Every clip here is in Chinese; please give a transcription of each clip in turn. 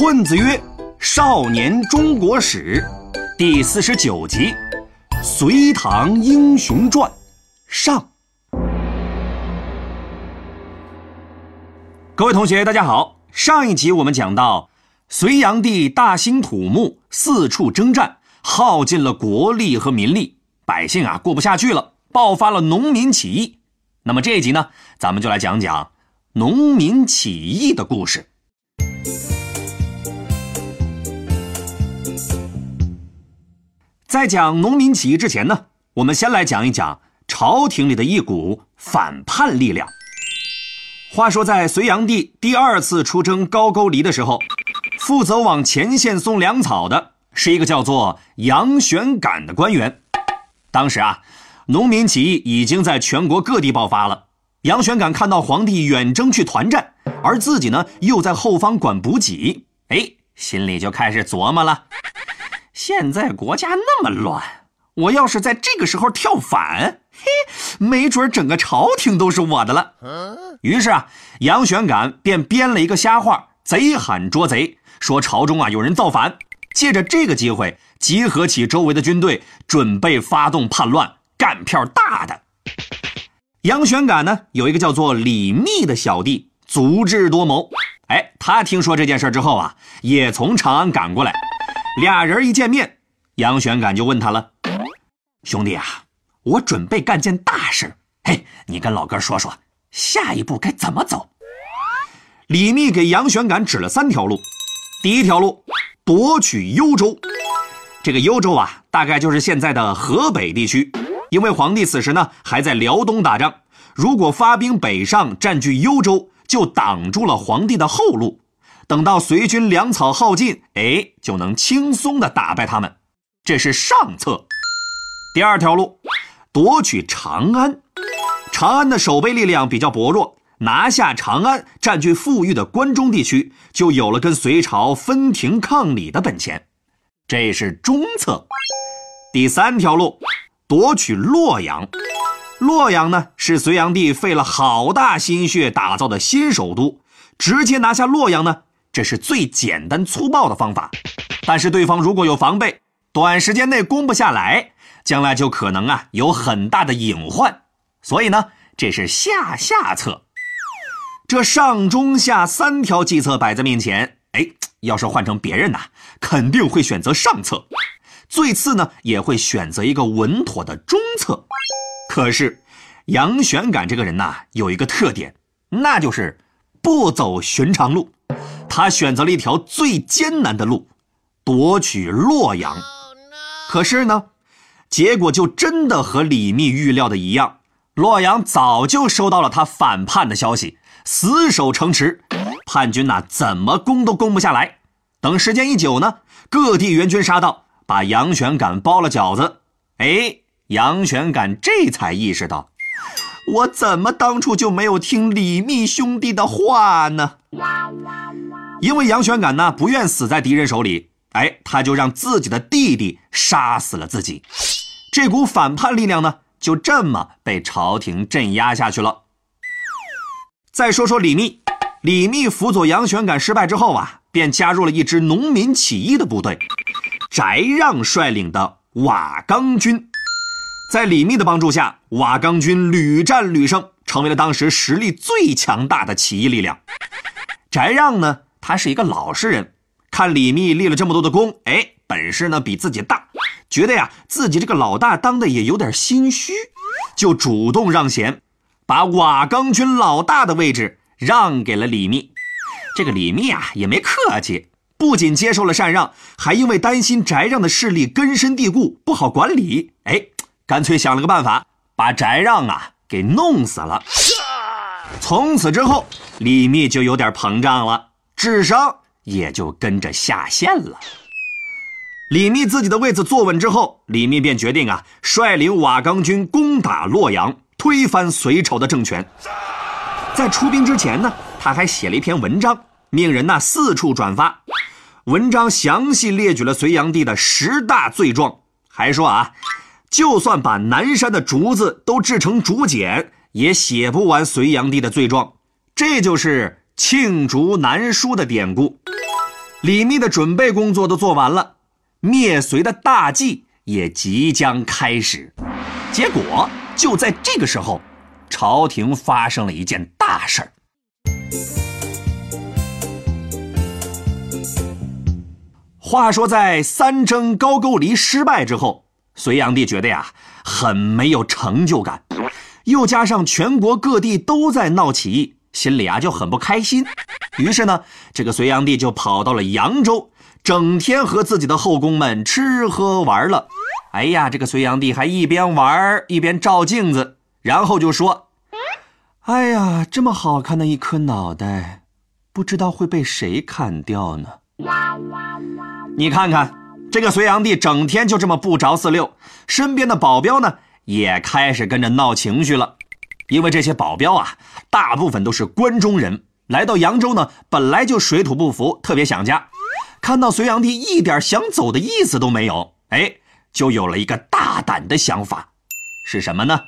混子曰：“少年中国史，第四十九集，《隋唐英雄传》上。各位同学，大家好。上一集我们讲到，隋炀帝大兴土木，四处征战，耗尽了国力和民力，百姓啊过不下去了，爆发了农民起义。那么这一集呢，咱们就来讲讲农民起义的故事。在讲农民起义之前呢，我们先来讲一讲朝廷里的一股反叛力量。话说，在隋炀帝第二次出征高句丽的时候，负责往前线送粮草的是一个叫做杨玄感的官员。当时啊，农民起义已经在全国各地爆发了。杨玄感看到皇帝远征去团战，而自己呢又在后方管补给，哎，心里就开始琢磨了。现在国家那么乱，我要是在这个时候跳反，嘿，没准整个朝廷都是我的了。于是啊，杨玄感便编了一个瞎话，贼喊捉贼，说朝中啊有人造反，借着这个机会集合起周围的军队，准备发动叛乱，干票大的。杨玄感呢有一个叫做李密的小弟，足智多谋。哎，他听说这件事之后啊，也从长安赶过来。俩人一见面，杨玄感就问他了：“兄弟啊，我准备干件大事，嘿，你跟老哥说说，下一步该怎么走？”李密给杨玄感指了三条路。第一条路，夺取幽州。这个幽州啊，大概就是现在的河北地区，因为皇帝此时呢还在辽东打仗，如果发兵北上占据幽州，就挡住了皇帝的后路。等到隋军粮草耗尽，哎，就能轻松的打败他们，这是上策。第二条路，夺取长安。长安的守备力量比较薄弱，拿下长安，占据富裕的关中地区，就有了跟隋朝分庭抗礼的本钱，这是中策。第三条路，夺取洛阳。洛阳呢，是隋炀帝费了好大心血打造的新首都，直接拿下洛阳呢。这是最简单粗暴的方法，但是对方如果有防备，短时间内攻不下来，将来就可能啊有很大的隐患。所以呢，这是下下策。这上中下三条计策摆在面前，哎，要是换成别人呐，肯定会选择上策，最次呢也会选择一个稳妥的中策。可是杨玄感这个人呐，有一个特点，那就是不走寻常路。他选择了一条最艰难的路，夺取洛阳。可是呢，结果就真的和李密预料的一样，洛阳早就收到了他反叛的消息，死守城池，叛军呐怎么攻都攻不下来。等时间一久呢，各地援军杀到，把杨玄感包了饺子。哎，杨玄感这才意识到，我怎么当初就没有听李密兄弟的话呢？哇哇因为杨玄感呢不愿死在敌人手里，哎，他就让自己的弟弟杀死了自己，这股反叛力量呢就这么被朝廷镇压下去了。再说说李密，李密辅佐杨玄感失败之后啊，便加入了一支农民起义的部队，翟让率领的瓦岗军，在李密的帮助下，瓦岗军屡战屡胜，成为了当时实力最强大的起义力量。翟让呢？他是一个老实人，看李密立了这么多的功，哎，本事呢比自己大，觉得呀自己这个老大当的也有点心虚，就主动让贤，把瓦岗军老大的位置让给了李密。这个李密啊也没客气，不仅接受了禅让，还因为担心翟让的势力根深蒂固，不好管理，哎，干脆想了个办法，把翟让啊给弄死了。从此之后，李密就有点膨胀了。智商也就跟着下线了。李密自己的位子坐稳之后，李密便决定啊，率领瓦岗军攻打洛阳，推翻隋朝的政权。在出兵之前呢，他还写了一篇文章，命人呐四处转发。文章详细列举了隋炀帝的十大罪状，还说啊，就算把南山的竹子都制成竹简，也写不完隋炀帝的罪状。这就是。罄竹难书的典故，李密的准备工作都做完了，灭隋的大计也即将开始。结果就在这个时候，朝廷发生了一件大事儿。话说，在三征高句丽失败之后，隋炀帝觉得呀，很没有成就感，又加上全国各地都在闹起义，心里啊就很不开心。于是呢，这个隋炀帝就跑到了扬州，整天和自己的后宫们吃喝玩乐。哎呀，这个隋炀帝还一边玩一边照镜子，然后就说：“哎呀，这么好看的一颗脑袋，不知道会被谁砍掉呢？”你看看，这个隋炀帝整天就这么不着四六，身边的保镖呢也开始跟着闹情绪了。因为这些保镖啊，大部分都是关中人，来到扬州呢，本来就水土不服，特别想家。看到隋炀帝一点想走的意思都没有，哎，就有了一个大胆的想法，是什么呢？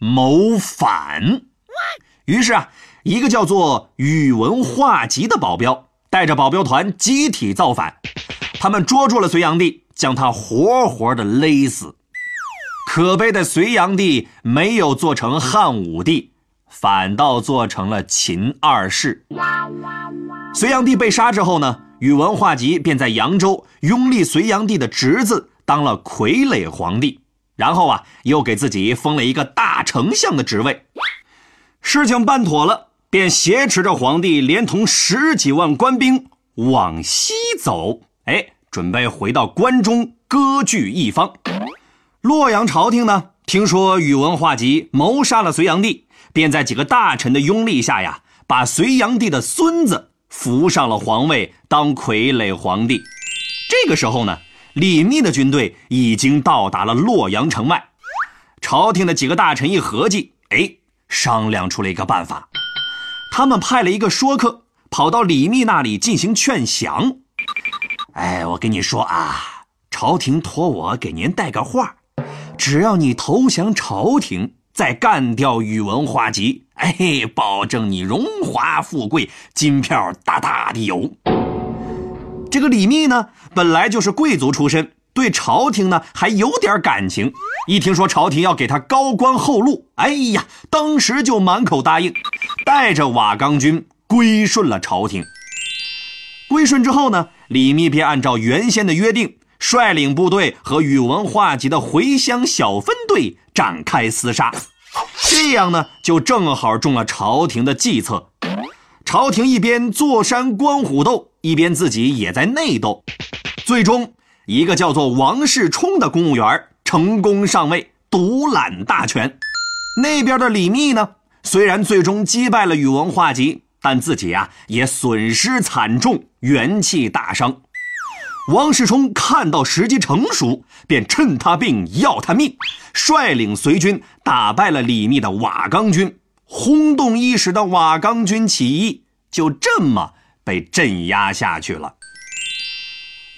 谋反。于是啊，一个叫做宇文化及的保镖带着保镖团集体造反。他们捉住了隋炀帝，将他活活的勒死。可悲的隋炀帝没有做成汉武帝，反倒做成了秦二世。隋炀帝被杀之后呢，宇文化及便在扬州拥立隋炀帝的侄子当了傀儡皇帝，然后啊，又给自己封了一个大丞相的职位。事情办妥了，便挟持着皇帝，连同十几万官兵往西走。哎。准备回到关中割据一方，洛阳朝廷呢，听说宇文化及谋杀了隋炀帝，便在几个大臣的拥立下呀，把隋炀帝的孙子扶上了皇位，当傀儡皇帝。这个时候呢，李密的军队已经到达了洛阳城外，朝廷的几个大臣一合计，哎，商量出了一个办法，他们派了一个说客跑到李密那里进行劝降。哎，我跟你说啊，朝廷托我给您带个话，只要你投降朝廷，再干掉宇文化及，哎，保证你荣华富贵，金票大大的有。这个李密呢，本来就是贵族出身，对朝廷呢还有点感情。一听说朝廷要给他高官厚禄，哎呀，当时就满口答应，带着瓦岗军归顺了朝廷。归顺之后呢？李密便按照原先的约定，率领部队和宇文化及的回乡小分队展开厮杀。这样呢，就正好中了朝廷的计策。朝廷一边坐山观虎斗，一边自己也在内斗。最终，一个叫做王世充的公务员成功上位，独揽大权。那边的李密呢，虽然最终击败了宇文化及。但自己啊也损失惨重，元气大伤。王世充看到时机成熟，便趁他病要他命，率领随军打败了李密的瓦岗军，轰动一时的瓦岗军起义就这么被镇压下去了。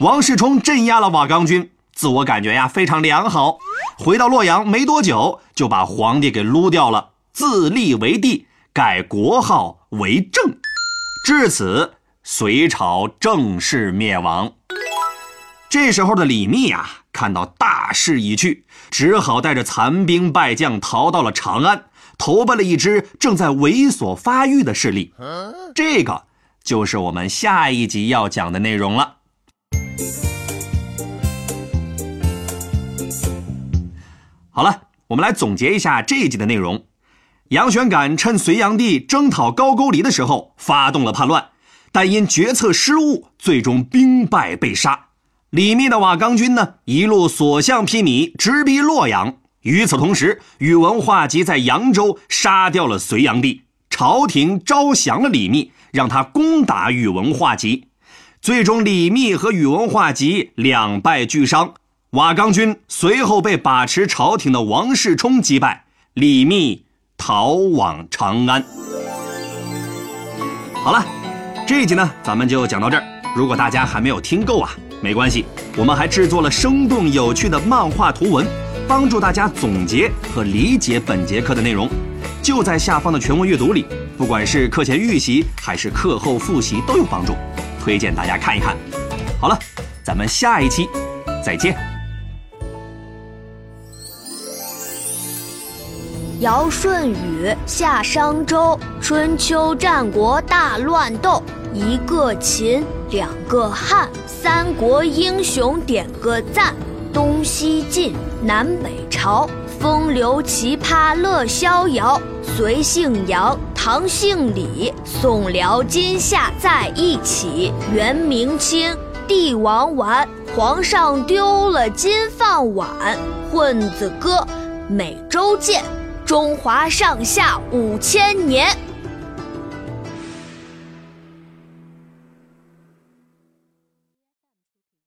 王世充镇压了瓦岗军，自我感觉呀非常良好，回到洛阳没多久就把皇帝给撸掉了，自立为帝。改国号为郑，至此隋朝正式灭亡。这时候的李密啊，看到大势已去，只好带着残兵败将逃到了长安，投奔了一支正在猥琐发育的势力。这个就是我们下一集要讲的内容了。好了，我们来总结一下这一集的内容。杨玄感趁隋炀帝征讨高句丽的时候发动了叛乱，但因决策失误，最终兵败被杀。李密的瓦岗军呢，一路所向披靡，直逼洛阳。与此同时，宇文化及在扬州杀掉了隋炀帝，朝廷招降了李密，让他攻打宇文化及。最终，李密和宇文化及两败俱伤，瓦岗军随后被把持朝廷的王世充击败，李密。逃往长安。好了，这一集呢，咱们就讲到这儿。如果大家还没有听够啊，没关系，我们还制作了生动有趣的漫画图文，帮助大家总结和理解本节课的内容，就在下方的全文阅读里。不管是课前预习还是课后复习，都有帮助。推荐大家看一看。好了，咱们下一期再见。尧舜禹夏商周，春秋战国大乱斗，一个秦，两个汉，三国英雄点个赞，东西晋，南北朝，风流奇葩乐逍遥，隋姓杨，唐姓李，宋辽金夏在一起，元明清，帝王丸，皇上丢了金饭碗，混子哥，每周见。中华上下五千年。